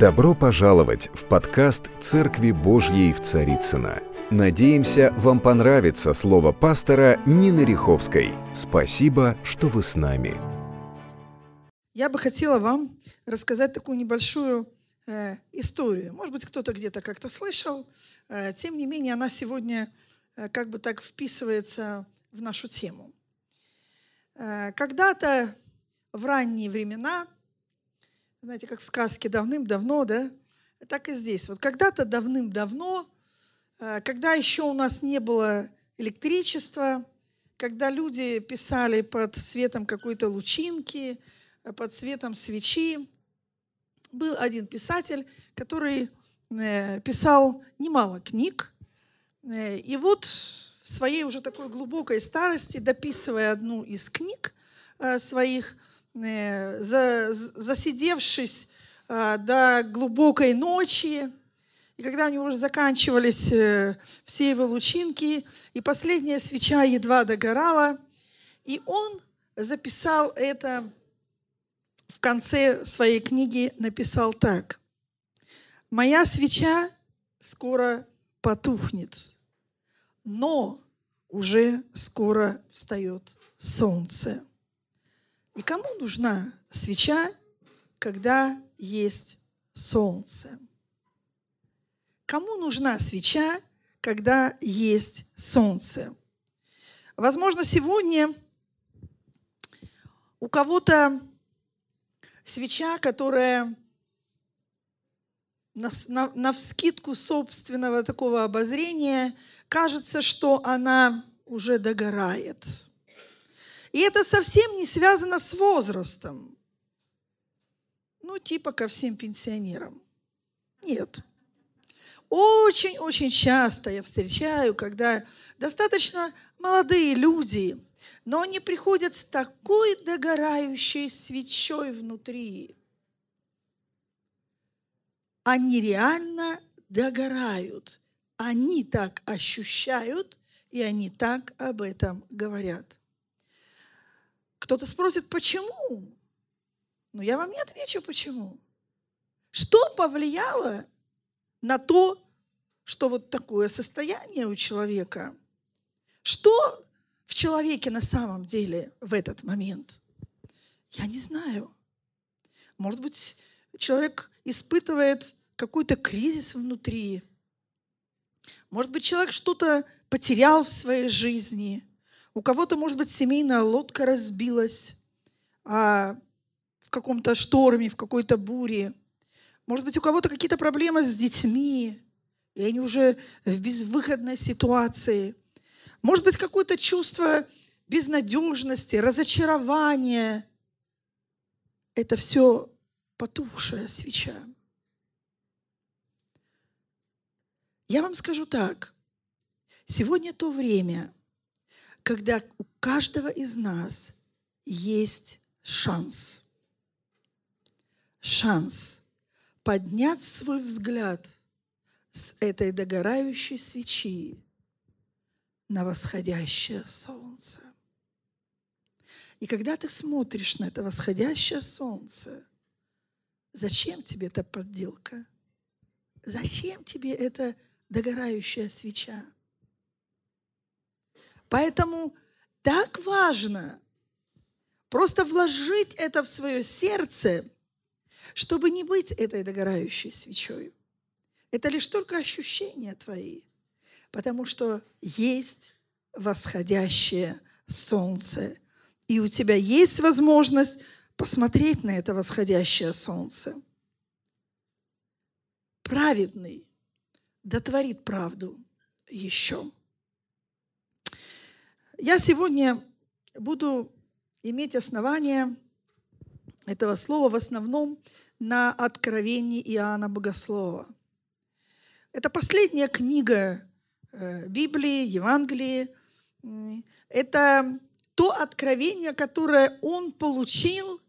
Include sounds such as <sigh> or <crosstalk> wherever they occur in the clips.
Добро пожаловать в подкаст «Церкви Божьей в Царицына. Надеемся, вам понравится слово пастора Нины Риховской. Спасибо, что вы с нами. Я бы хотела вам рассказать такую небольшую э, историю. Может быть, кто-то где-то как-то слышал. Э, тем не менее, она сегодня э, как бы так вписывается в нашу тему. Э, когда-то в ранние времена – знаете, как в сказке давным-давно, да? Так и здесь. Вот когда-то давным-давно, э, когда еще у нас не было электричества, когда люди писали под светом какой-то лучинки, э, под светом свечи, был один писатель, который э, писал немало книг. И вот в своей уже такой глубокой старости, дописывая одну из книг своих, засидевшись э, до глубокой ночи, и когда у него уже заканчивались э, все его лучинки, и последняя свеча едва догорала, и он записал это в конце своей книги, написал так. «Моя свеча скоро потухнет, но уже скоро встает солнце». И кому нужна свеча, когда есть солнце? Кому нужна свеча, когда есть солнце? Возможно, сегодня у кого-то свеча, которая на, на, на вскидку собственного такого обозрения кажется, что она уже догорает – и это совсем не связано с возрастом. Ну, типа ко всем пенсионерам. Нет. Очень-очень часто я встречаю, когда достаточно молодые люди, но они приходят с такой догорающей свечой внутри. Они реально догорают. Они так ощущают, и они так об этом говорят. Кто-то спросит, почему? Но я вам не отвечу, почему. Что повлияло на то, что вот такое состояние у человека? Что в человеке на самом деле в этот момент? Я не знаю. Может быть, человек испытывает какой-то кризис внутри. Может быть, человек что-то потерял в своей жизни – у кого-то, может быть, семейная лодка разбилась а, в каком-то шторме, в какой-то буре. Может быть, у кого-то какие-то проблемы с детьми, и они уже в безвыходной ситуации. Может быть, какое-то чувство безнадежности, разочарования. Это все потухшая свеча. Я вам скажу так. Сегодня то время, когда у каждого из нас есть шанс. Шанс поднять свой взгляд с этой догорающей свечи на восходящее солнце. И когда ты смотришь на это восходящее солнце, зачем тебе эта подделка? Зачем тебе эта догорающая свеча? Поэтому так важно просто вложить это в свое сердце, чтобы не быть этой догорающей свечой. Это лишь только ощущения твои, потому что есть восходящее солнце. И у тебя есть возможность посмотреть на это восходящее солнце. Праведный дотворит правду еще. Я сегодня буду иметь основание этого слова в основном на откровении Иоанна Богослова. Это последняя книга э, Библии, Евангелии. Это то откровение, которое он получил,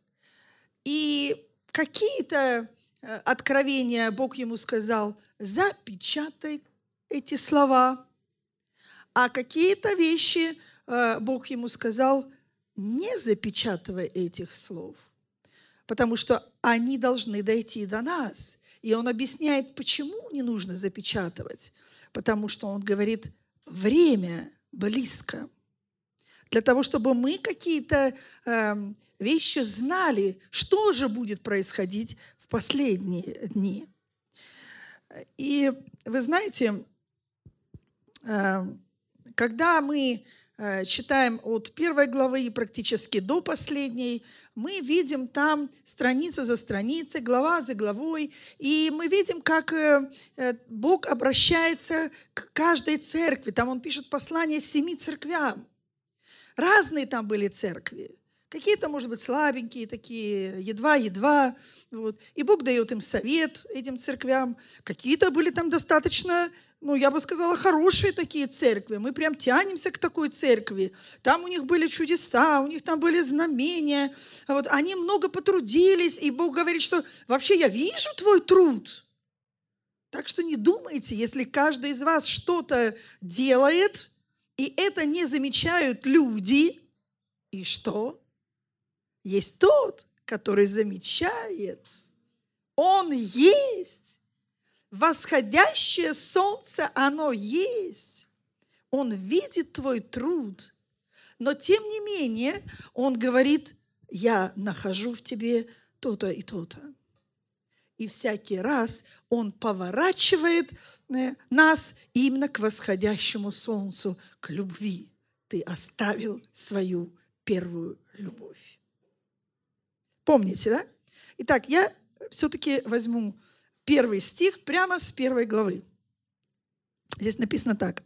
и какие-то э, откровения Бог ему сказал, запечатай эти слова, а какие-то вещи – Бог ему сказал, не запечатывай этих слов, потому что они должны дойти до нас. И он объясняет, почему не нужно запечатывать. Потому что он говорит, время близко. Для того, чтобы мы какие-то э, вещи знали, что же будет происходить в последние дни. И вы знаете, э, когда мы э, читаем от первой главы и практически до последней, мы видим там страница за страницей, глава за главой, и мы видим, как э, Бог обращается к каждой церкви. Там он пишет послание семи церквям. Разные там были церкви. Какие-то, может быть, слабенькие такие, едва-едва. Вот. И Бог дает им совет, этим церквям. Какие-то были там достаточно, ну, я бы сказала, хорошие такие церкви. Мы прям тянемся к такой церкви. Там у них были чудеса, у них там были знамения. Вот. Они много потрудились, и Бог говорит, что вообще я вижу твой труд. Так что не думайте, если каждый из вас что-то делает, и это не замечают люди, и что? Есть тот, который замечает. Он есть. Восходящее солнце, оно есть. Он видит твой труд. Но тем не менее, он говорит, я нахожу в тебе то-то и то-то. И всякий раз он поворачивает э, нас именно к восходящему солнцу, к любви. Ты оставил свою первую любовь. Помните, да? Итак, я все-таки возьму первый стих прямо с первой главы. Здесь написано так.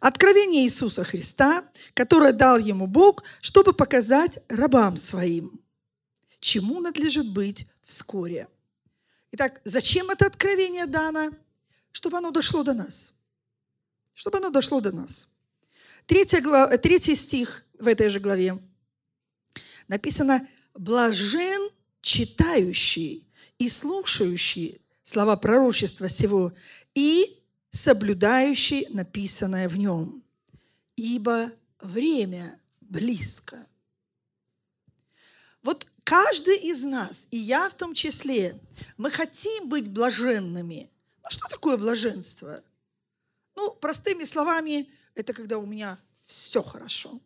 Откровение Иисуса Христа, которое дал ему Бог, чтобы показать рабам своим, чему надлежит быть вскоре. Итак, зачем это откровение дано? Чтобы оно дошло до нас. Чтобы оно дошло до нас. Третья глава, третий стих в этой же главе написано блажен читающий и слушающий слова пророчества сего и соблюдающий написанное в нем, ибо время близко. Вот каждый из нас, и я в том числе, мы хотим быть блаженными. Ну что такое блаженство? Ну, простыми словами, это когда у меня все хорошо.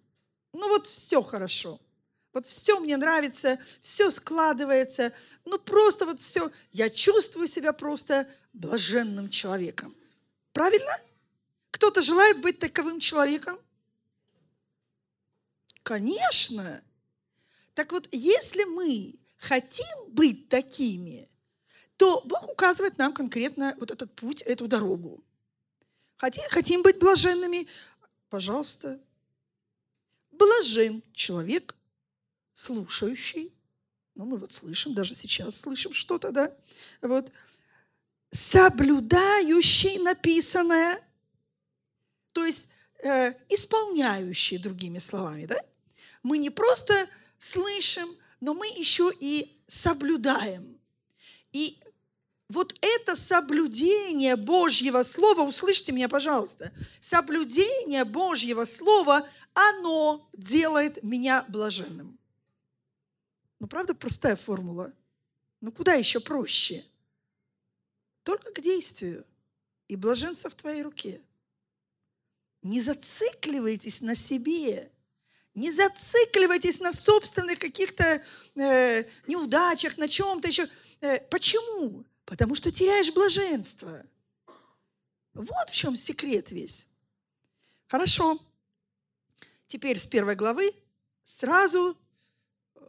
Ну вот все хорошо – вот все мне нравится, все складывается. Ну просто вот все. Я чувствую себя просто блаженным человеком. Правильно? Кто-то желает быть таковым человеком? Конечно. Так вот, если мы хотим быть такими, то Бог указывает нам конкретно вот этот путь, эту дорогу. Хотим, хотим быть блаженными? Пожалуйста. Блажен человек, слушающий, ну, мы вот слышим, даже сейчас слышим что-то, да, вот, соблюдающий написанное, то есть э, исполняющий, другими словами, да. Мы не просто слышим, но мы еще и соблюдаем. И вот это соблюдение Божьего Слова, услышьте меня, пожалуйста, соблюдение Божьего Слова, оно делает меня блаженным. Ну, правда, простая формула? Ну, куда еще проще? Только к действию. И блаженство в твоей руке. Не зацикливайтесь на себе. Не зацикливайтесь на собственных каких-то э, неудачах, на чем-то еще. Э, почему? Потому что теряешь блаженство. Вот в чем секрет весь. Хорошо. Теперь с первой главы сразу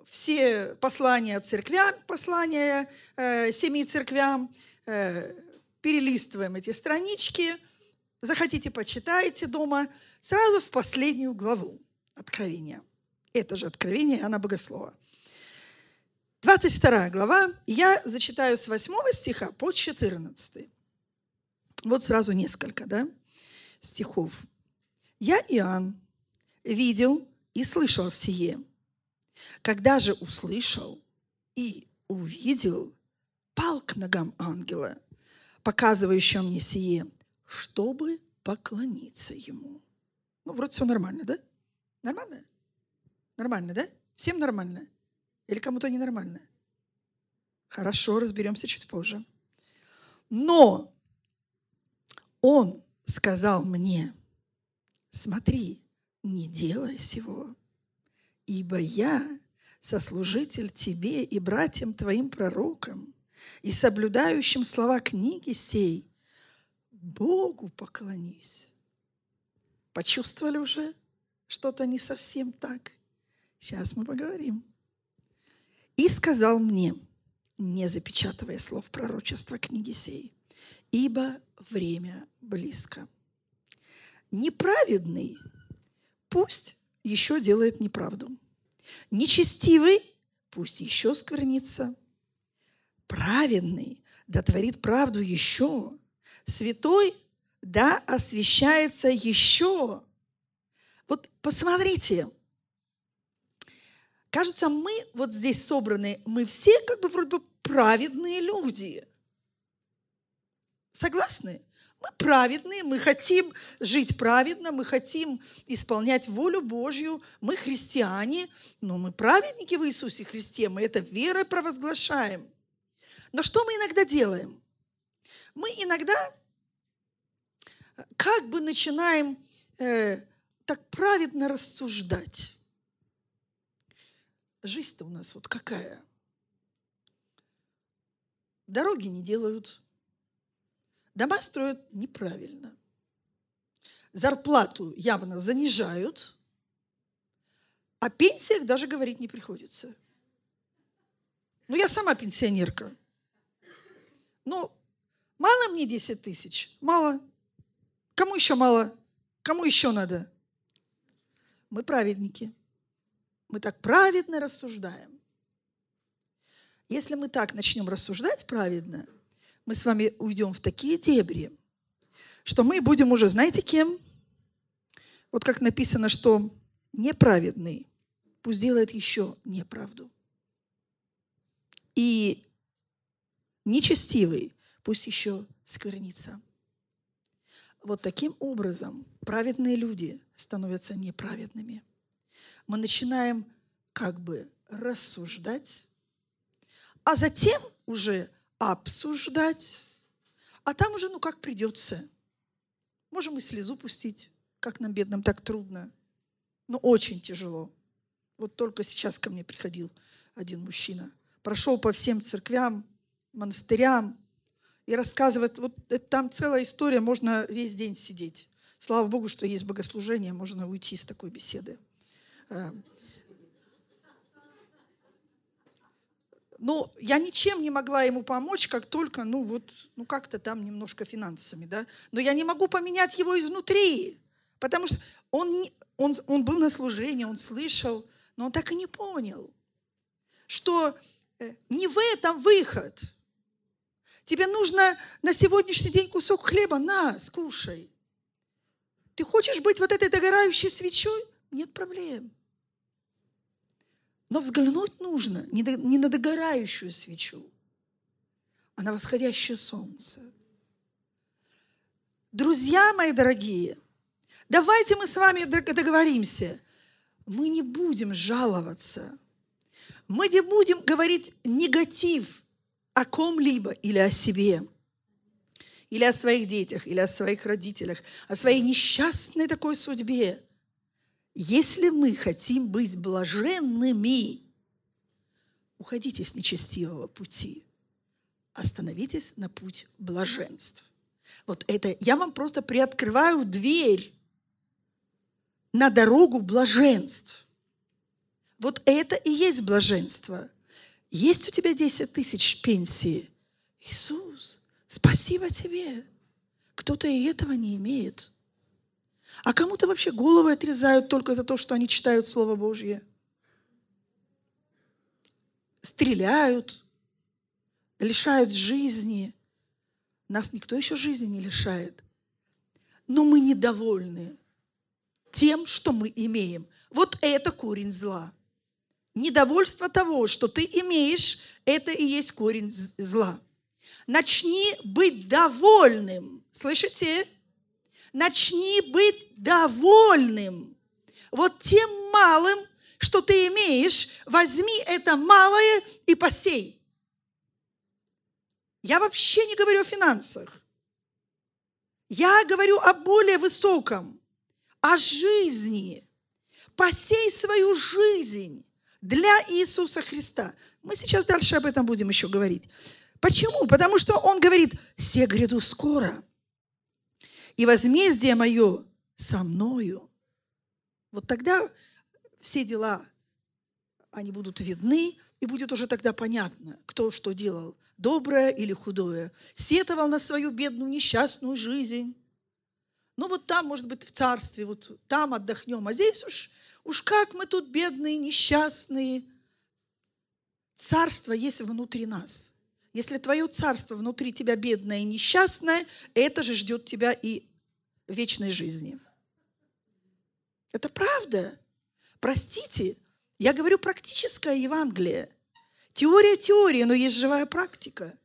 все послания церквям, послания э, семи церквям, э, перелистываем эти странички, захотите, почитайте дома, сразу в последнюю главу Откровения. Это же Откровение Иоанна Богослова. 22 глава, я зачитаю с 8 стиха по 14. Вот сразу несколько да, стихов. «Я, Иоанн, видел и слышал сие – когда же услышал и увидел, пал к ногам ангела, показывающего мне сие, чтобы поклониться ему. Ну, вроде все нормально, да? Нормально? Нормально, да? Всем нормально? Или кому-то ненормально? Хорошо, разберемся чуть позже. Но он сказал мне, смотри, не делай всего, ибо я сослужитель тебе и братьям твоим пророкам, и соблюдающим слова книги сей, Богу поклонись. Почувствовали уже что-то не совсем так? Сейчас мы поговорим. И сказал мне, не запечатывая слов пророчества книги сей, ибо время близко. Неправедный пусть еще делает неправду. Нечестивый пусть еще сквернится. Праведный да творит правду еще. Святой да освящается еще. Вот посмотрите, кажется, мы вот здесь собраны, мы все как бы вроде бы праведные люди. Согласны? Мы праведные, мы хотим жить праведно, мы хотим исполнять волю Божью, мы христиане, но мы праведники в Иисусе Христе, мы это верой провозглашаем. Но что мы иногда делаем? Мы иногда как бы начинаем э, так праведно рассуждать. Жизнь-то у нас вот какая? Дороги не делают, Дома строят неправильно. Зарплату явно занижают, о пенсиях даже говорить не приходится. Ну, я сама пенсионерка. Ну, мало мне 10 тысяч? Мало. Кому еще мало? Кому еще надо? Мы праведники. Мы так праведно рассуждаем. Если мы так начнем рассуждать праведно – мы с вами уйдем в такие дебри, что мы будем уже, знаете, кем? Вот как написано, что неправедный пусть делает еще неправду. И нечестивый пусть еще сквернится. Вот таким образом праведные люди становятся неправедными. Мы начинаем как бы рассуждать, а затем уже обсуждать, а там уже, ну, как придется. Можем и слезу пустить, как нам, бедным, так трудно. Но очень тяжело. Вот только сейчас ко мне приходил один мужчина. Прошел по всем церквям, монастырям и рассказывает, вот там целая история, можно весь день сидеть. Слава Богу, что есть богослужение, можно уйти с такой беседы. Но ну, я ничем не могла ему помочь, как только, ну вот, ну как-то там немножко финансами, да. Но я не могу поменять его изнутри, потому что он, он, он был на служении, он слышал, но он так и не понял, что э, не в этом выход. Тебе нужно на сегодняшний день кусок хлеба, на, скушай. Ты хочешь быть вот этой догорающей свечой? Нет проблем. Но взглянуть нужно не, на догорающую свечу, а на восходящее солнце. Друзья мои дорогие, давайте мы с вами договоримся. Мы не будем жаловаться. Мы не будем говорить негатив о ком-либо или о себе, или о своих детях, или о своих родителях, о своей несчастной такой судьбе – если мы хотим быть блаженными, уходите с нечестивого пути, остановитесь на путь блаженств. Вот это я вам просто приоткрываю дверь на дорогу блаженств. Вот это и есть блаженство. Есть у тебя 10 тысяч пенсии. Иисус, спасибо тебе. Кто-то и этого не имеет. А кому-то вообще головы отрезают только за то, что они читают Слово Божье. Стреляют, лишают жизни. Нас никто еще жизни не лишает. Но мы недовольны тем, что мы имеем. Вот это корень зла. Недовольство того, что ты имеешь, это и есть корень зла. Начни быть довольным. Слышите? Начни быть довольным. Вот тем малым, что ты имеешь, возьми это малое и посей. Я вообще не говорю о финансах. Я говорю о более высоком, о жизни. Посей свою жизнь для Иисуса Христа. Мы сейчас дальше об этом будем еще говорить. Почему? Потому что он говорит, «Се гряду скоро, и возмездие мое со мною». Вот тогда все дела, они будут видны, и будет уже тогда понятно, кто что делал, доброе или худое. Сетовал на свою бедную несчастную жизнь. Ну вот там, может быть, в царстве, вот там отдохнем, а здесь уж Уж как мы тут бедные, несчастные. Царство есть внутри нас. Если твое царство внутри тебя бедное и несчастное, это же ждет тебя и вечной жизни. Это правда. Простите, я говорю практическое Евангелие. Теория теории, но есть живая практика.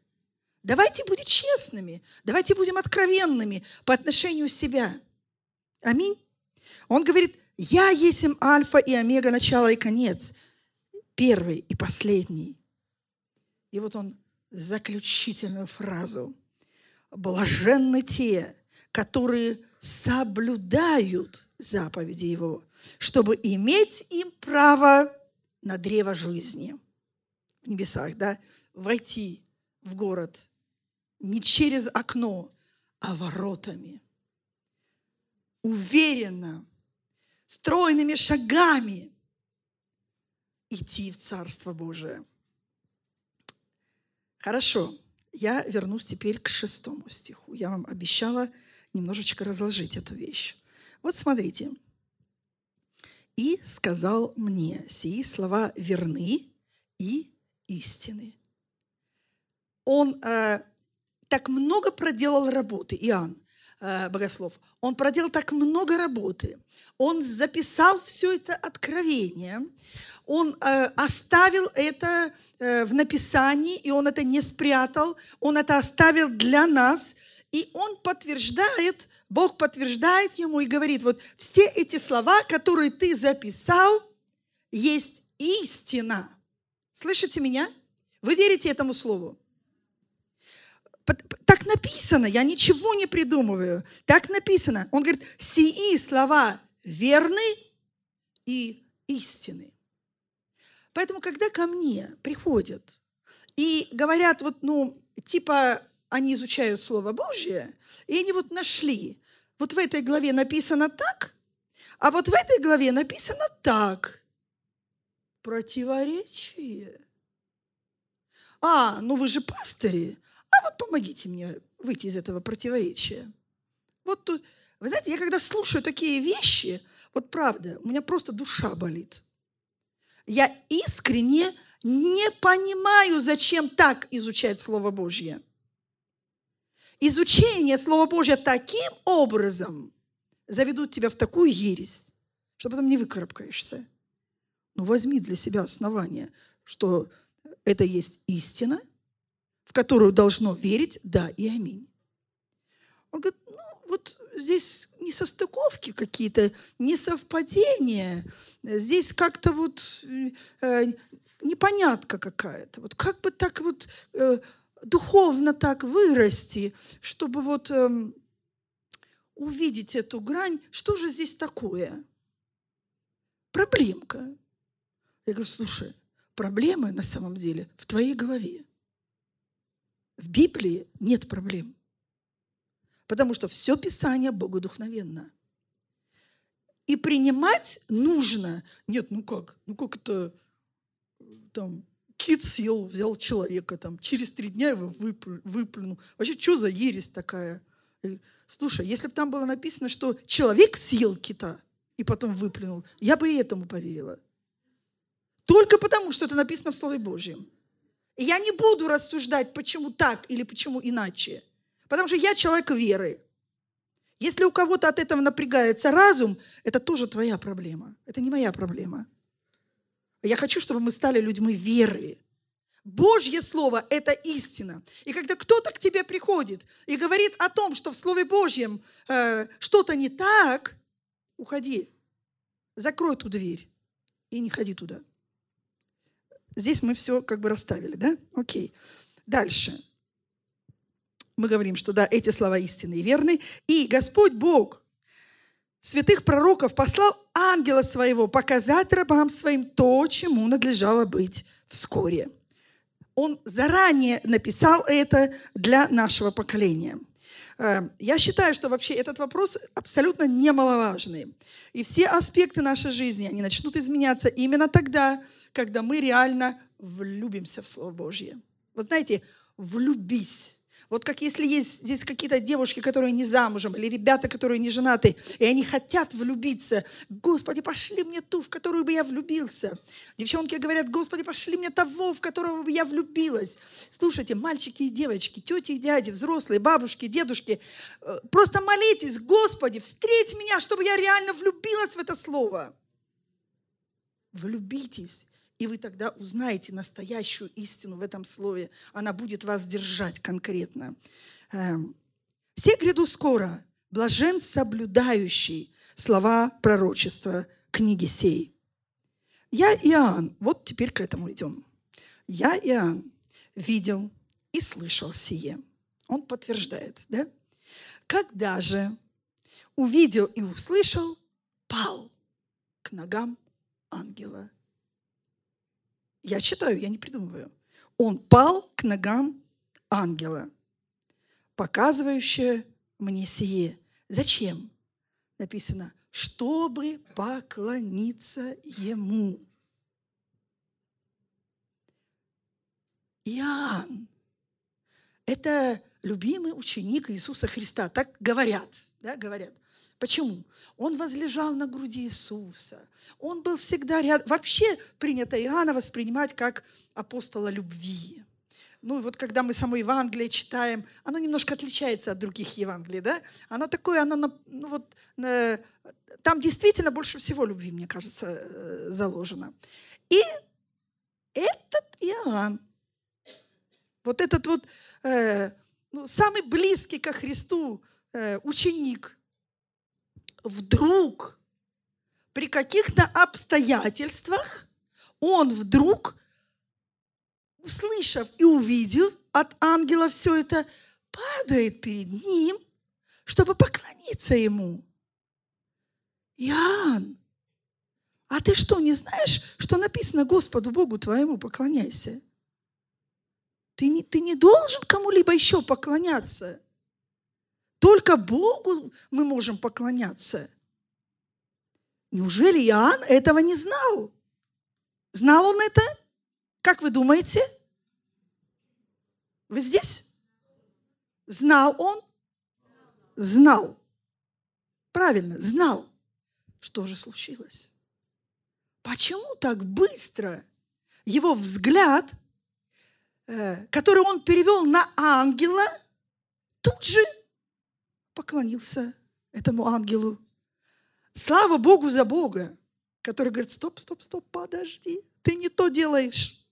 Давайте будем честными, давайте будем откровенными по отношению себя. Аминь. Он говорит, я есть им альфа и омега, начало и конец, первый и последний. И вот он заключительную фразу. Блаженны те, которые соблюдают заповеди Его, чтобы иметь им право на древо жизни в небесах, да, войти в город не через окно, а воротами. Уверенно, стройными шагами идти в Царство Божие. Хорошо, я вернусь теперь к шестому стиху. Я вам обещала немножечко разложить эту вещь. Вот смотрите. «И сказал мне, сии слова верны и истины». Он э, так много проделал работы, Иоанн, э, богослов. Он проделал так много работы. Он записал все это откровение. Он э, оставил это э, в написании, и он это не спрятал. Он это оставил для нас. И он подтверждает, Бог подтверждает ему и говорит, вот все эти слова, которые ты записал, есть истина. Слышите меня? Вы верите этому слову? Так написано, я ничего не придумываю. Так написано. Он говорит, сии слова верны и истины. Поэтому, когда ко мне приходят и говорят, вот, ну, типа, они изучают Слово Божье, и они вот нашли, вот в этой главе написано так, а вот в этой главе написано так. Противоречие. А, ну вы же пастыри, а вот помогите мне выйти из этого противоречия. Вот тут, вы знаете, я когда слушаю такие вещи, вот правда, у меня просто душа болит. Я искренне не понимаю, зачем так изучать Слово Божье. Изучение Слова Божьего таким образом заведут тебя в такую ересь, что потом не выкарабкаешься. Но возьми для себя основание, что это есть истина, в которую должно верить да и аминь. Он говорит, ну вот здесь несостыковки какие-то, несовпадения, здесь как-то вот э, непонятка какая-то. Вот как бы так вот э, духовно так вырасти, чтобы вот э, увидеть эту грань, что же здесь такое? Проблемка. Я говорю, слушай, проблемы на самом деле в твоей голове. В Библии нет проблем. Потому что все Писание богодухновенно. И принимать нужно. Нет, ну как? Ну как это там кит съел, взял человека, там, через три дня его выплюнул. Вообще, что за ересь такая? Слушай, если бы там было написано, что человек съел кита и потом выплюнул, я бы и этому поверила. Только потому, что это написано в Слове Божьем. Я не буду рассуждать, почему так или почему иначе. Потому что я человек веры. Если у кого-то от этого напрягается разум, это тоже твоя проблема. Это не моя проблема. Я хочу, чтобы мы стали людьми веры. Божье Слово – это истина. И когда кто-то к тебе приходит и говорит о том, что в Слове Божьем э, что-то не так, уходи, закрой ту дверь и не ходи туда. Здесь мы все как бы расставили, да? Окей. Дальше. Мы говорим, что да, эти слова истинны и верны. И Господь Бог святых пророков послал ангела своего показать рабам своим то, чему надлежало быть вскоре. Он заранее написал это для нашего поколения. Э, я считаю, что вообще этот вопрос абсолютно немаловажный. И все аспекты нашей жизни, они начнут изменяться именно тогда, когда мы реально влюбимся в Слово Божье. Вот знаете, влюбись вот как если есть здесь какие-то девушки, которые не замужем, или ребята, которые не женаты, и они хотят влюбиться. Господи, пошли мне ту, в которую бы я влюбился. Девчонки говорят, Господи, пошли мне того, в которого бы я влюбилась. Слушайте, мальчики и девочки, тети и дяди, взрослые, бабушки, дедушки, э, просто молитесь, Господи, встреть меня, чтобы я реально влюбилась в это слово. Влюбитесь и вы тогда узнаете настоящую истину в этом слове. Она будет вас держать конкретно. Эм, Все гряду скоро, блажен соблюдающий слова пророчества книги сей. Я, Иоанн, вот теперь к этому идем. Я, Иоанн, видел и слышал сие. Он подтверждает, да? Когда же увидел и услышал, пал к ногам ангела я читаю, я не придумываю. Он пал к ногам ангела, показывающего мне сие. Зачем? Написано, чтобы поклониться ему. Иоанн – это любимый ученик Иисуса Христа. Так говорят, да, говорят. Почему? Он возлежал на груди Иисуса. Он был всегда рядом. Вообще принято Иоанна воспринимать как апостола любви. Ну, вот когда мы само Евангелие читаем, оно немножко отличается от других Евангелий, да? Оно такое, оно, ну вот, там действительно больше всего любви, мне кажется, э, заложено. И этот Иоанн, вот этот вот э, ну, самый близкий ко Христу э, ученик, вдруг при каких-то обстоятельствах он вдруг, услышав и увидев от ангела все это, падает перед ним, чтобы поклониться ему. Иоанн, а ты что, не знаешь, что написано Господу Богу твоему поклоняйся? Ты не, ты не должен кому-либо еще поклоняться. Только Богу мы можем поклоняться. Неужели Иоанн этого не знал? Знал он это? Как вы думаете? Вы здесь? Знал он? Знал. Правильно, знал. Что же случилось? Почему так быстро его взгляд, э, который он перевел на ангела, тут же поклонился этому ангелу. Слава Богу за Бога, который говорит, стоп, стоп, стоп, подожди, ты не то делаешь.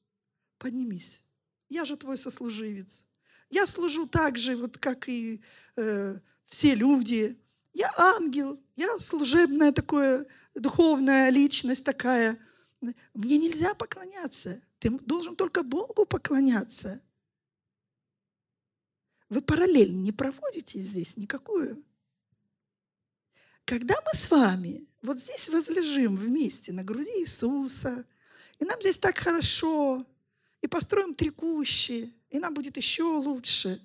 Поднимись, я же твой сослуживец. Я служу так же, вот как и э, все люди. Я ангел, я служебная такая, духовная личность такая. Мне нельзя поклоняться. Ты должен только Богу поклоняться. Вы параллель не проводите здесь никакую? Когда мы с вами вот здесь возлежим вместе на груди Иисуса, и нам здесь так хорошо, и построим три и нам будет еще лучше.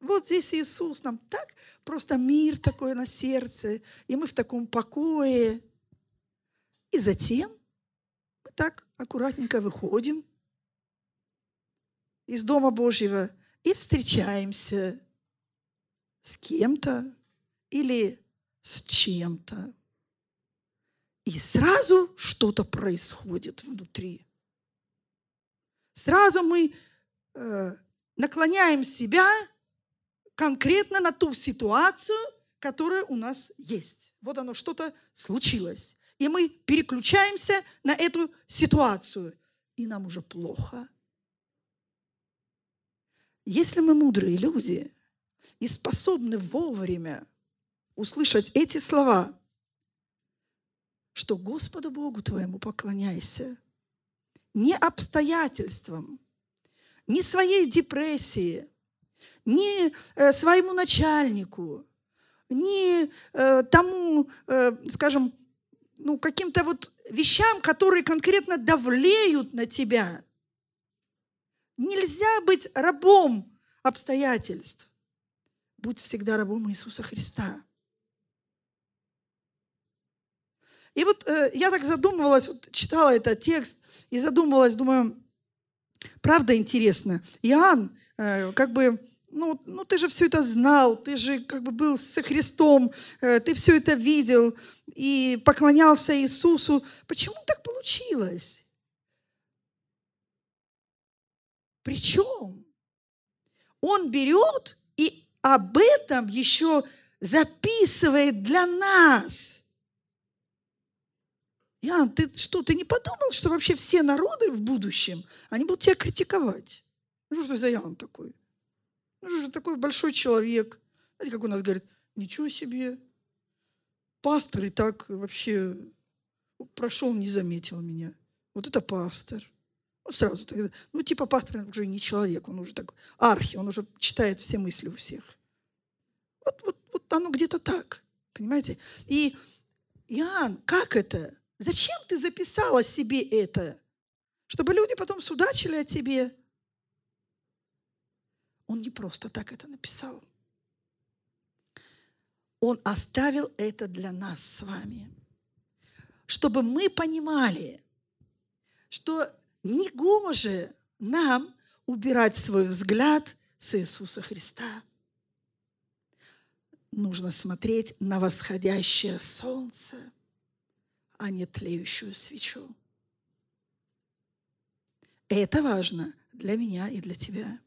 Вот здесь Иисус, нам так просто мир такой на сердце, и мы в таком покое. И затем мы так аккуратненько выходим из Дома Божьего и встречаемся с кем-то или с чем-то. И сразу что-то происходит внутри. Сразу мы э, наклоняем себя конкретно на ту ситуацию, которая у нас есть. Вот оно, что-то случилось. И мы переключаемся на эту ситуацию. И нам уже плохо. Если мы мудрые люди и способны вовремя услышать эти слова, что Господу Богу твоему поклоняйся, не обстоятельствам, не своей депрессии, ни э, своему начальнику, ни э, тому, э, скажем, ну, каким-то вот вещам, которые конкретно давлеют на тебя. Нельзя быть рабом обстоятельств. Будь всегда рабом Иисуса Христа. И вот э, я так задумывалась, вот читала этот текст и задумывалась, думаю, правда интересно. Иоанн, э, как бы, ну, ну ты же все это знал, ты же как бы был со Христом, э, ты все это видел и поклонялся Иисусу. Почему так получилось? Причем он берет и об этом еще записывает для нас. Иоанн, ты что, ты не подумал, что вообще все народы в будущем, они будут тебя критиковать? Ну что за Иоанн такой? Ну что же такой большой человек? Знаете, как у нас говорит, ничего себе, пастор и так вообще прошел, не заметил меня. Вот это пастор. Ну, сразу так, ну, типа пастор уже не человек, он уже так архи, он уже читает все мысли у всех. Вот, вот, вот оно где-то так, понимаете? И Иоанн, как это? Зачем ты записала себе это? Чтобы люди потом судачили о тебе. Он не просто так это написал. Он оставил это для нас с вами. Чтобы мы понимали, что негоже нам убирать свой взгляд с Иисуса Христа. Нужно смотреть на восходящее солнце – а не тлеющую свечу. Это важно для меня и для тебя.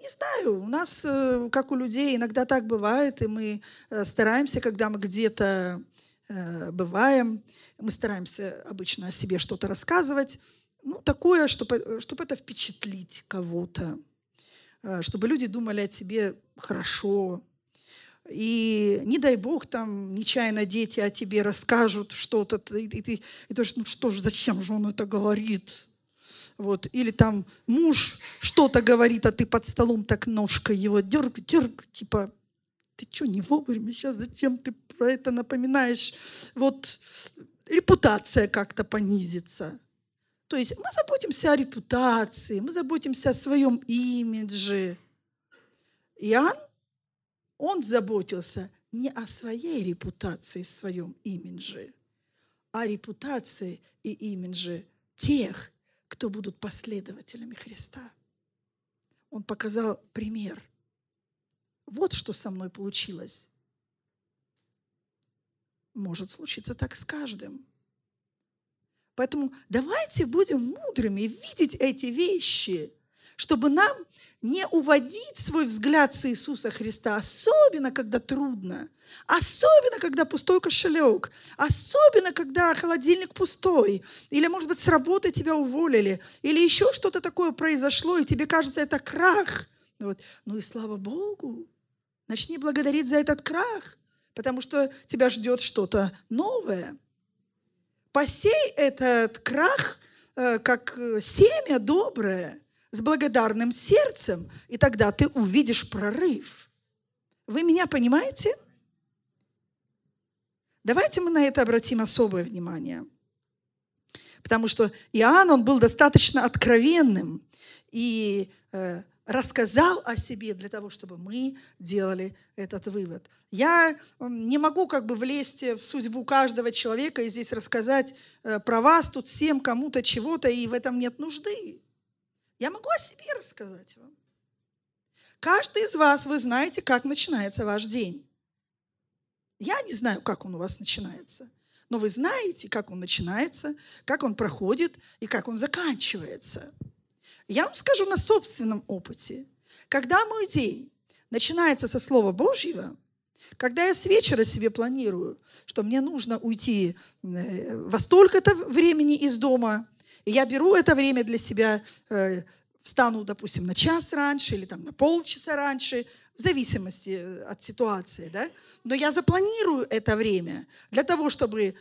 Не знаю, у нас, э, как у людей, иногда так бывает, и мы э, стараемся, когда мы где-то бываем, мы стараемся обычно о себе что-то рассказывать, ну, такое, чтобы, чтобы это впечатлить кого-то, чтобы люди думали о тебе хорошо, и не дай бог там нечаянно дети о тебе расскажут что-то, и, ты и ты, ну что же, зачем же он это говорит? Вот. Или там муж что-то говорит, а ты под столом так ножкой его дерг, дерг, типа, ты что, не вовремя сейчас, зачем ты про это напоминаешь? Вот репутация как-то понизится. То есть мы заботимся о репутации, мы заботимся о своем имидже. Иоанн он заботился не о своей репутации, своем имидже, а о репутации и имидже тех, кто будут последователями Христа. Он показал пример. Вот что со мной получилось. Может случиться так с каждым. Поэтому давайте будем мудрыми и видеть эти вещи, чтобы нам не уводить свой взгляд с Иисуса Христа, особенно когда трудно, особенно когда пустой кошелек, особенно когда холодильник пустой, или, может быть, с работы тебя уволили, или еще что-то такое произошло, и тебе кажется, это крах. Вот. Ну и слава Богу, начни благодарить за этот крах, потому что тебя ждет что-то новое. Посей этот крах э, как семя доброе – с благодарным сердцем, и тогда ты увидишь прорыв. Вы меня понимаете? Давайте мы на это обратим особое внимание. Потому что Иоанн, он был достаточно откровенным и э, рассказал о себе для того, чтобы мы делали этот вывод. Я не могу как бы влезть в судьбу каждого человека и здесь рассказать э, про вас тут всем кому-то чего-то, и в этом нет нужды. Я могу о себе рассказать вам. Каждый из вас, вы знаете, как начинается ваш день. Я не знаю, как он у вас начинается, но вы знаете, как он начинается, как он проходит и как он заканчивается. Я вам скажу на собственном опыте. Когда мой день начинается со Слова Божьего, когда я с вечера себе планирую, что мне нужно уйти э, во столько-то времени из дома, и я беру это время для себя, э, встану, допустим, на час раньше или там на полчаса раньше, в зависимости э, от ситуации, да? Но я запланирую это время для того, чтобы,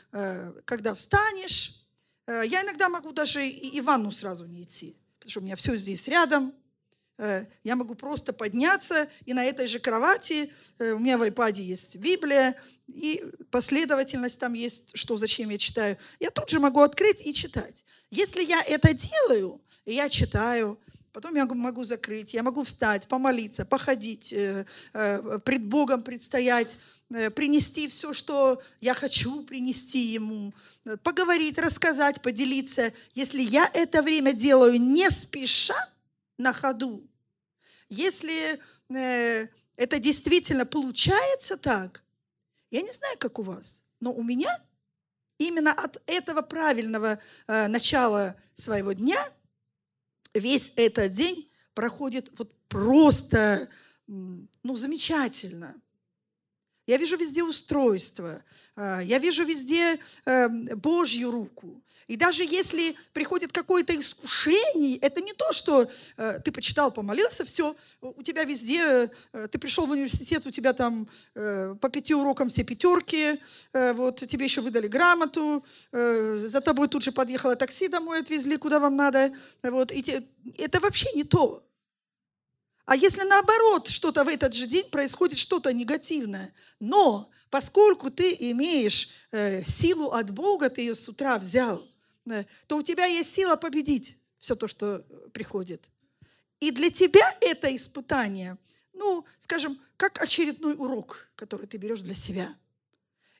когда встанешь, я иногда могу даже и, и в ванну сразу не идти, что у меня все здесь рядом, я могу просто подняться и на этой же кровати, э, у меня в iPad есть Библия, и последовательность там есть, что зачем я читаю. Я тут же могу открыть и читать. Если я это делаю, я читаю, потом я могу закрыть, я могу встать, помолиться, походить, э, пред Богом предстоять, принести все, что я хочу принести Ему, поговорить, рассказать, поделиться. Если я это время делаю не спеша, на ходу. Если э, это действительно получается так, я не знаю, как у вас, но у меня именно от этого правильного э, начала своего дня весь этот день проходит вот просто, ну, замечательно. Я вижу везде устройство, а, я вижу везде эм, Божью руку. И даже если приходит какое-то искушение, это не то, что э, ты почитал, помолился, все, у тебя везде, э, ты пришел в университет, у тебя там э, по пяти урокам все пятерки, вот тебе еще выдали грамоту, за тобой тут же подъехало такси домой, отвезли, куда вам надо. Вот, и те, это вообще не то. А если наоборот что-то в этот же день происходит, что-то негативное, но поскольку ты имеешь э, силу от Бога, ты ее с утра взял, э, то у тебя есть сила победить все то, что э, приходит. И для тебя это испытание, ну, скажем, как очередной урок, который ты берешь для себя.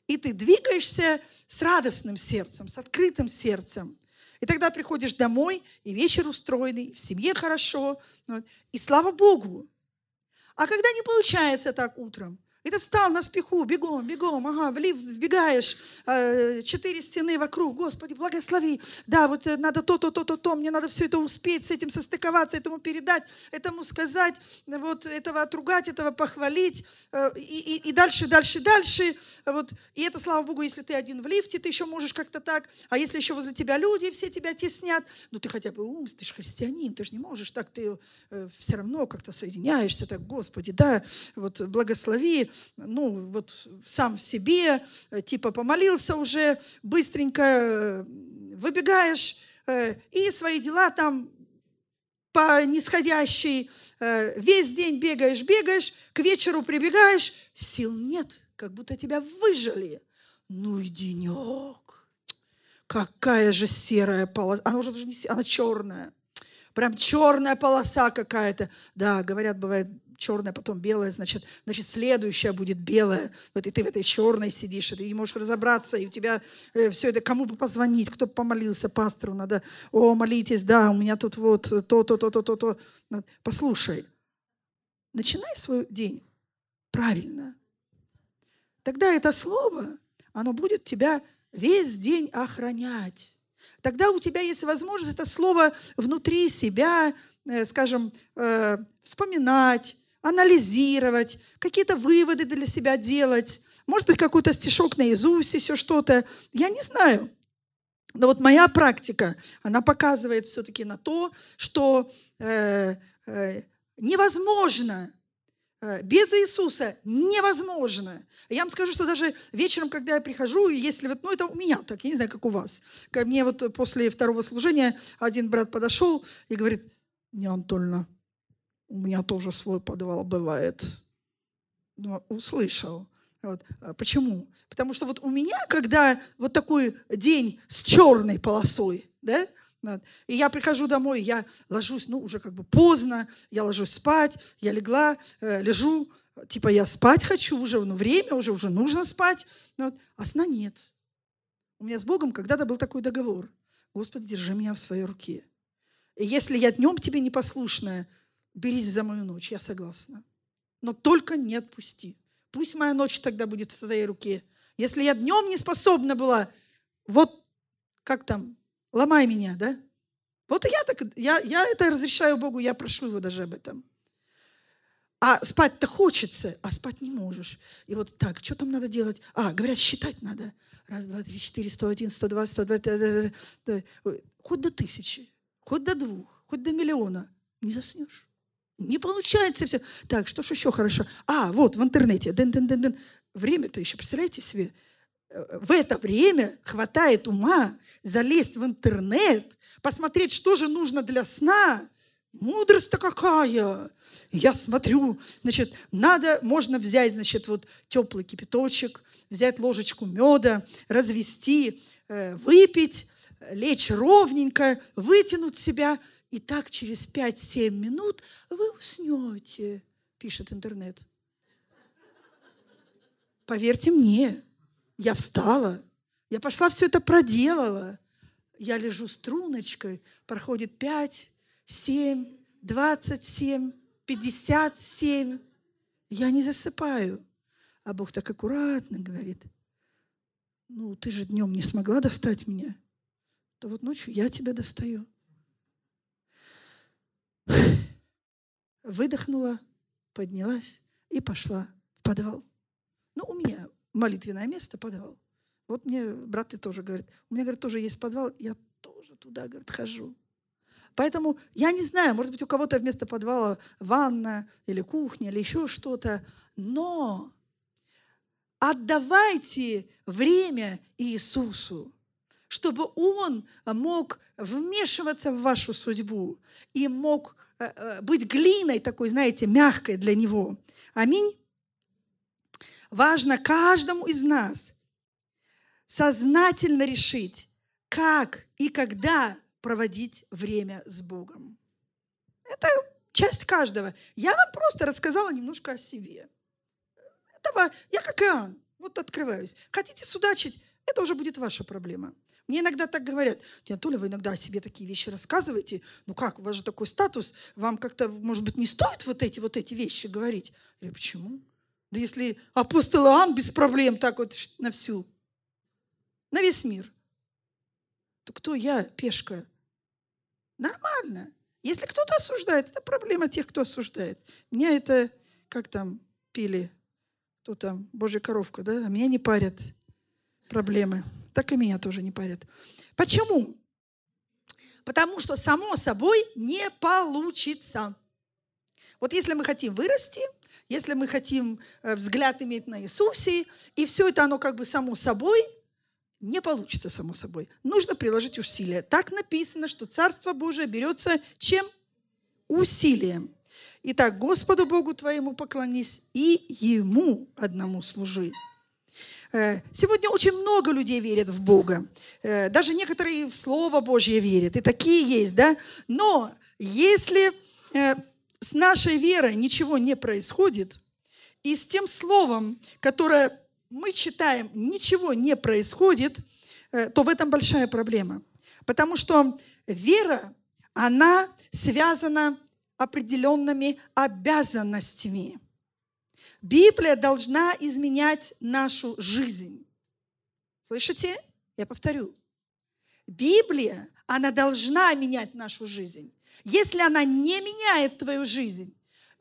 И ты двигаешься с радостным сердцем, с открытым сердцем. И тогда приходишь домой, и вечер устроенный, в семье хорошо, и слава Богу. А когда не получается так утром, и ты встал на спеху, бегом, бегом, ага, в лифт вбегаешь, э, четыре стены вокруг, Господи, благослови. Да, вот э, надо то, то, то, то, то, мне надо все это успеть, с этим состыковаться, этому передать, этому сказать, вот этого отругать, этого похвалить, э, и, и, и дальше, дальше, дальше. Вот. И это, слава Богу, если ты один в лифте, ты еще можешь как-то так, а если еще возле тебя люди, все тебя теснят, ну ты хотя бы ум, ты же христианин, ты же не можешь так, ты все равно как-то соединяешься, так, Господи, да, вот благослови, ну, вот сам в себе, э, типа помолился уже, быстренько э, выбегаешь, э, и свои дела там по нисходящей, весь день бегаешь, бегаешь, к вечеру прибегаешь, сил нет, как будто тебя выжили. Ну и денек. Какая же серая полоса. Она уже даже не серая, она черная. Прям черная полоса какая-то. Да, говорят, бывает черная, потом белая, значит, значит, следующая будет белая. Вот и ты в этой черной сидишь, и ты не можешь разобраться, и у тебя э, все это, кому бы позвонить, кто бы помолился, пастору надо, о, молитесь, да, у меня тут вот то, то, то, то, то, то. Послушай, начинай свой день правильно. Тогда это слово, оно будет тебя весь день охранять. Тогда у тебя есть возможность это слово внутри себя, э, скажем, э, вспоминать, анализировать, какие-то выводы для себя делать, может быть, какой-то стишок наизусть, еще что-то. Я не знаю. Но вот моя практика, она показывает все-таки на то, что э, э, невозможно э, без Иисуса невозможно. Я вам скажу, что даже вечером, когда я прихожу, если вот, ну это у меня так, я не знаю, как у вас. Ко мне вот после второго служения один брат подошел и говорит, не Антольна, у меня тоже свой подвал бывает. Ну, услышал. Вот. А почему? Потому что вот у меня, когда вот такой день с черной полосой, да, и я прихожу домой, я ложусь, ну, уже как бы поздно, я ложусь спать, я легла, э, лежу, типа я спать хочу уже, ну, время уже, уже нужно спать, вот, а сна нет. У меня с Богом когда-то был такой договор. Господи, держи меня в своей руке. И если я днем тебе непослушная, берись за мою ночь, я согласна. Но только не отпусти. Пусть моя ночь тогда будет в твоей руке. Если я днем не способна была, вот как там, ломай меня, да? Вот я так, я, я это разрешаю Богу, я прошу его даже об этом. А спать-то хочется, а спать не можешь. И вот так, что там надо делать? А, говорят, считать надо. Раз, два, три, четыре, сто один, сто два, сто два, хоть до тысячи, хоть до двух, хоть до миллиона. Не заснешь. Не получается все. Так, что ж еще хорошо? А, вот в интернете. Дын -дын -дын -дын. Время-то еще, представляете себе? Э, в это время хватает ума залезть в интернет, посмотреть, что же нужно для сна. Мудрость-то какая! Я смотрю, значит, надо, можно взять, значит, вот теплый кипяточек, взять ложечку меда, развести, э, выпить, лечь ровненько, вытянуть себя, и так через 5-7 минут вы уснете, пишет интернет. Поверьте мне, я встала, я пошла все это проделала. Я лежу струночкой, проходит 5, 7, 27, 57. Я не засыпаю. А Бог так аккуратно говорит, ну, ты же днем не смогла достать меня, то вот ночью я тебя достаю. Выдохнула, поднялась и пошла в подвал. Ну, у меня молитвенное место, подвал. Вот мне браты тоже говорят, у меня, говорит, тоже есть подвал, я тоже туда, говорит, хожу. Поэтому я не знаю, может быть, у кого-то вместо подвала ванна или кухня или еще что-то, но отдавайте время Иисусу, чтобы Он мог вмешиваться в вашу судьбу и мог э, э, быть глиной такой, знаете, мягкой для Него. Аминь. Важно каждому из нас сознательно решить, как и когда проводить время с Богом. Это часть каждого. Я вам просто рассказала немножко о себе. Этого, я как Иоанн, вот открываюсь. Хотите судачить, это уже будет ваша проблема. Мне иногда так говорят, Анатолий, вы иногда о себе такие вещи рассказываете. Ну как, у вас же такой статус, вам как-то, может быть, не стоит вот эти вот эти вещи говорить? Я говорю, почему? Да если апостол Иоанн без проблем так вот на всю, на весь мир, то кто я, пешка? Нормально. Если кто-то осуждает, это проблема тех, кто осуждает. Меня это, как там пили, кто там, Божья коровка, да? А меня не парят проблемы. Так и меня тоже не парят. Почему? Потому что само собой не получится. Вот если мы хотим вырасти, если мы хотим э, взгляд иметь на Иисусе, и все это оно как бы само собой, не получится само собой. Нужно приложить усилия. Так написано, что Царство Божие берется чем? Усилием. Итак, Господу Богу твоему поклонись и Ему одному служи. Э, сегодня очень много людей верят в Бога. Э, даже некоторые в Слово Божье верят. И такие есть, да? Но если э, с нашей верой ничего не происходит, и с тем Словом, которое мы читаем, ничего не происходит, то в этом большая проблема. Потому что вера, она связана определенными обязанностями. Библия должна изменять нашу жизнь. Слышите? Я повторю. Библия, она должна менять нашу жизнь. Если она не меняет твою жизнь,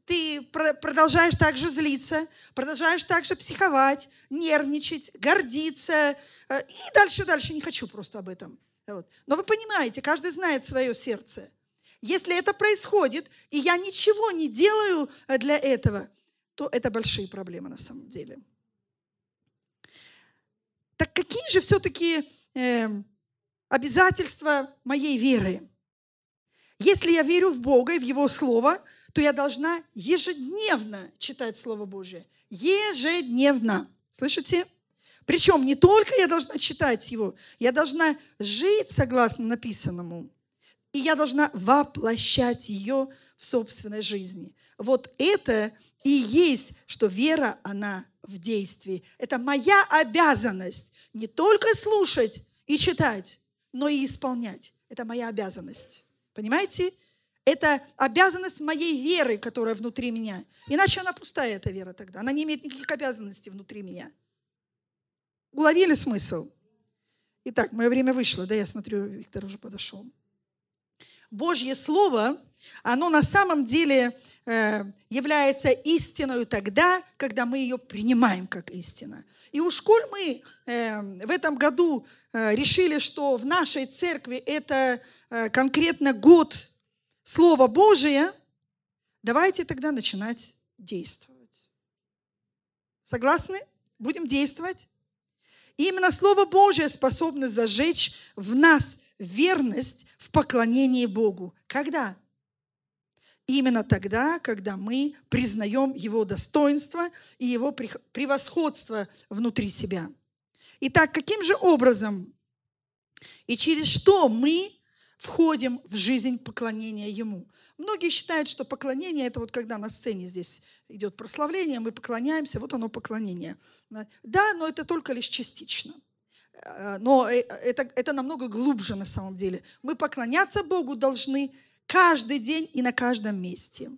ты продолжаешь также злиться, продолжаешь также психовать, нервничать, гордиться. Э, и дальше, дальше не хочу просто об этом. Вот. Но вы понимаете, каждый знает свое сердце. Если это происходит, и я ничего не делаю э, для этого, то это большие проблемы на самом деле. Так какие же все-таки э, обязательства моей веры? Если я верю в Бога и в Его Слово – то я должна ежедневно читать Слово Божье. Ежедневно. Слышите? Причем не только я должна читать его, я должна жить согласно написанному. И я должна воплощать ее в собственной жизни. Вот это и есть, что вера, она в действии. Это моя обязанность не только слушать и читать, но и исполнять. Это моя обязанность. Понимаете? Это обязанность моей веры, которая внутри меня. Иначе она пустая, эта вера тогда. Она не имеет никаких обязанностей внутри меня. Уловили смысл? Итак, мое время вышло. Да, я смотрю, Виктор уже подошел. Божье Слово, оно на самом деле является истиной тогда, когда мы ее принимаем как истина. И уж коль мы э, в этом году э, решили, что в нашей церкви это э, конкретно год Слово Божие, давайте тогда начинать действовать. Согласны? Будем действовать? И именно Слово Божие способно зажечь в нас верность в поклонении Богу. Когда? Именно тогда, когда мы признаем Его достоинство и Его превосходство внутри себя. Итак, каким же образом и через что мы входим в жизнь поклонения Ему? Многие считают, что поклонение – это вот когда на сцене здесь идет прославление, мы поклоняемся, вот оно поклонение. Да, но это только лишь частично. Э, но э, это, это намного глубже на самом деле. Мы поклоняться Богу должны каждый день и на каждом месте.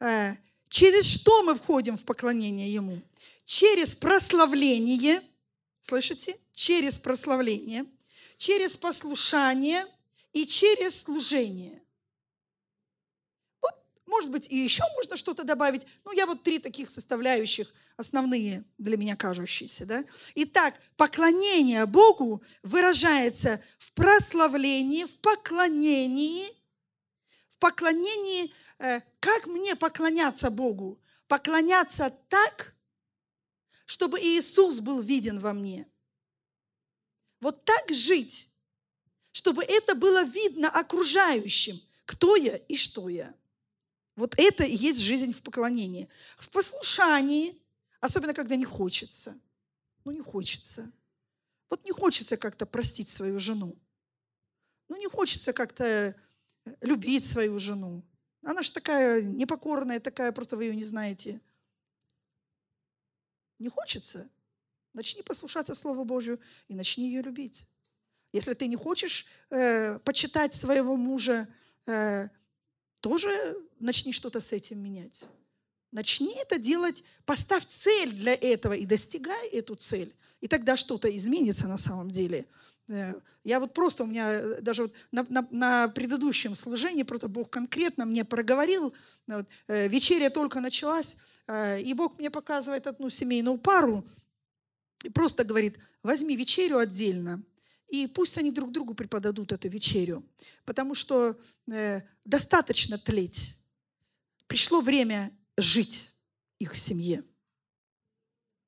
Э, через что мы входим в поклонение Ему? Через прославление, слышите? Через прославление, через послушание и через служение. Вот, может быть, и еще можно что-то добавить. Ну, я вот три таких составляющих основные для меня кажущиеся. Да? Итак, поклонение Богу выражается в прославлении, в поклонении – в поклонении, э, как мне поклоняться Богу? Поклоняться так, чтобы Иисус был виден во мне. Вот так жить, чтобы это было видно окружающим, кто я и что я. Вот это и есть жизнь в поклонении. В послушании, особенно когда не хочется. Ну, не хочется. Вот не хочется как-то простить свою жену. Ну, не хочется как-то любить свою жену. Она же такая непокорная, такая, просто вы ее не знаете. Не хочется? Начни послушаться Слову Божию и начни ее любить. Если ты не хочешь э, почитать своего мужа, э, тоже начни что-то с этим менять. Начни это делать, поставь цель для этого и достигай эту цель. И тогда что-то изменится на самом деле. Э, я вот просто, у меня э, даже вот на, на, на предыдущем служении просто Бог конкретно мне проговорил, вот, э, вечеря только началась, и Бог мне показывает одну семейную пару, и просто говорит, возьми вечерю отдельно, и пусть они друг другу преподадут эту вечерю, потому что э, достаточно тлеть. Пришло время жить их семье.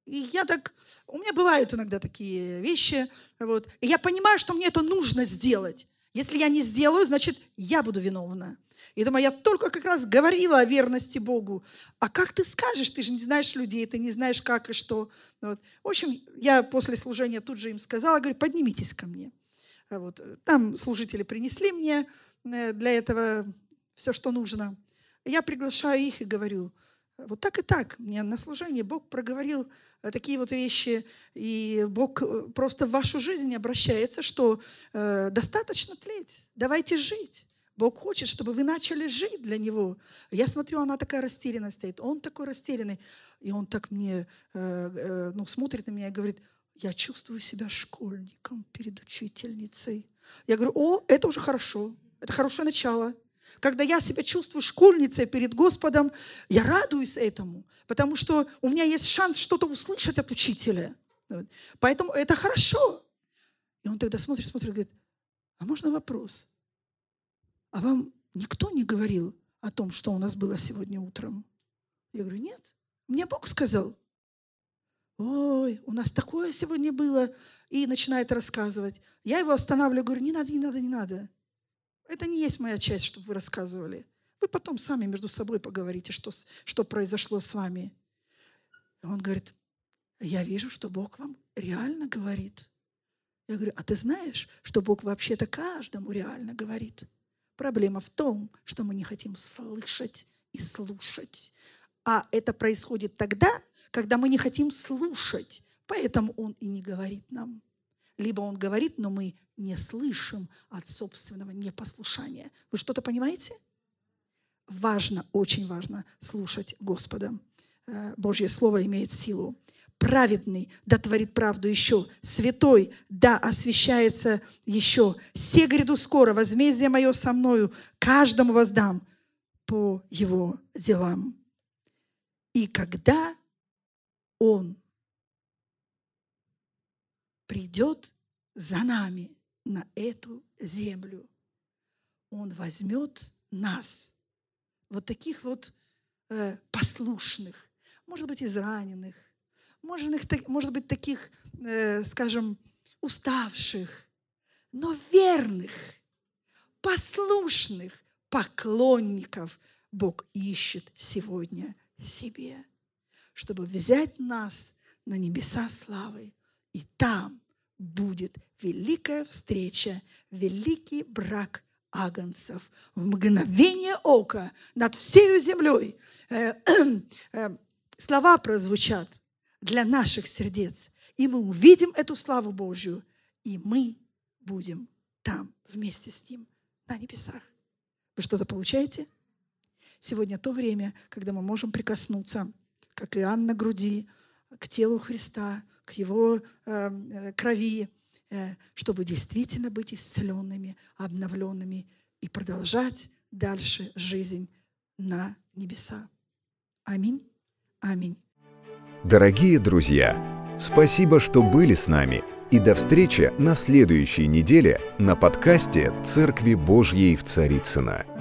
И я так, у меня бывают иногда такие вещи, вот, и я понимаю, что мне это нужно сделать. Если я не сделаю, значит, я буду виновна. И думаю, я только как раз говорила о верности Богу. А как ты скажешь? Ты же не знаешь людей, ты не знаешь, как и что. Вот. В общем, я после служения тут же им сказала, говорю, поднимитесь ко мне. Вот. Там служители принесли мне э, для этого все, что нужно. Я приглашаю их и говорю, вот так и так. Мне на служении Бог проговорил Э, такие вот вещи, и Бог э, просто в вашу жизнь обращается, что э, достаточно тлеть, давайте жить. Бог хочет, чтобы вы начали жить для Него. Я смотрю, она такая растерянная стоит, он такой растерянный, и он так мне, э, э, ну, смотрит на меня и говорит, я чувствую себя школьником перед учительницей. Я говорю, о, это уже хорошо, это хорошее начало. Когда я себя чувствую школьницей перед Господом, я радуюсь этому, потому что у меня есть шанс что-то услышать от учителя. Поэтому это хорошо. И он тогда смотрит, смотрит, говорит, а можно вопрос? А вам никто не говорил о том, что у нас было сегодня утром? Я говорю, нет, мне Бог сказал. Ой, у нас такое сегодня было. И начинает рассказывать. Я его останавливаю, говорю, не надо, не надо, не надо. Это не есть моя часть, чтобы вы рассказывали. Вы потом сами между собой поговорите, что, что произошло с вами. Он говорит, я вижу, что Бог вам реально говорит. Я говорю, а ты знаешь, что Бог вообще-то каждому реально говорит? Проблема в том, что мы не хотим слышать и слушать. А это происходит тогда, когда мы не хотим слушать. Поэтому Он и не говорит нам. Либо Он говорит, но мы не слышим от собственного непослушания. Вы что-то понимаете? Важно, очень важно слушать Господа. Э, Божье Слово имеет силу. Праведный да творит правду еще. Святой да освящается еще. Все гряду скоро, возмездие мое со мною. Каждому воздам по его делам. И когда Он придет за нами – на эту землю. Он возьмет нас, вот таких вот э, послушных, может быть, израненных, может, может быть, таких, э, скажем, уставших, но верных, послушных поклонников Бог ищет сегодня себе, чтобы взять нас на небеса славы. И там будет великая встреча, великий брак агнцев в мгновение ока над всей землей. Э, <clears throat> э, слова прозвучат для наших сердец, и мы увидим эту славу Божью, и мы будем там вместе с Ним на небесах. Вы что-то получаете? Сегодня то время, когда мы можем прикоснуться, как Иоанн на груди, к телу Христа, к Его э, крови, э, чтобы действительно быть исцеленными, обновленными и продолжать дальше жизнь на небеса. Аминь. Аминь. Дорогие друзья, спасибо, что были с нами. И до встречи на следующей неделе на подкасте «Церкви Божьей в Царицына.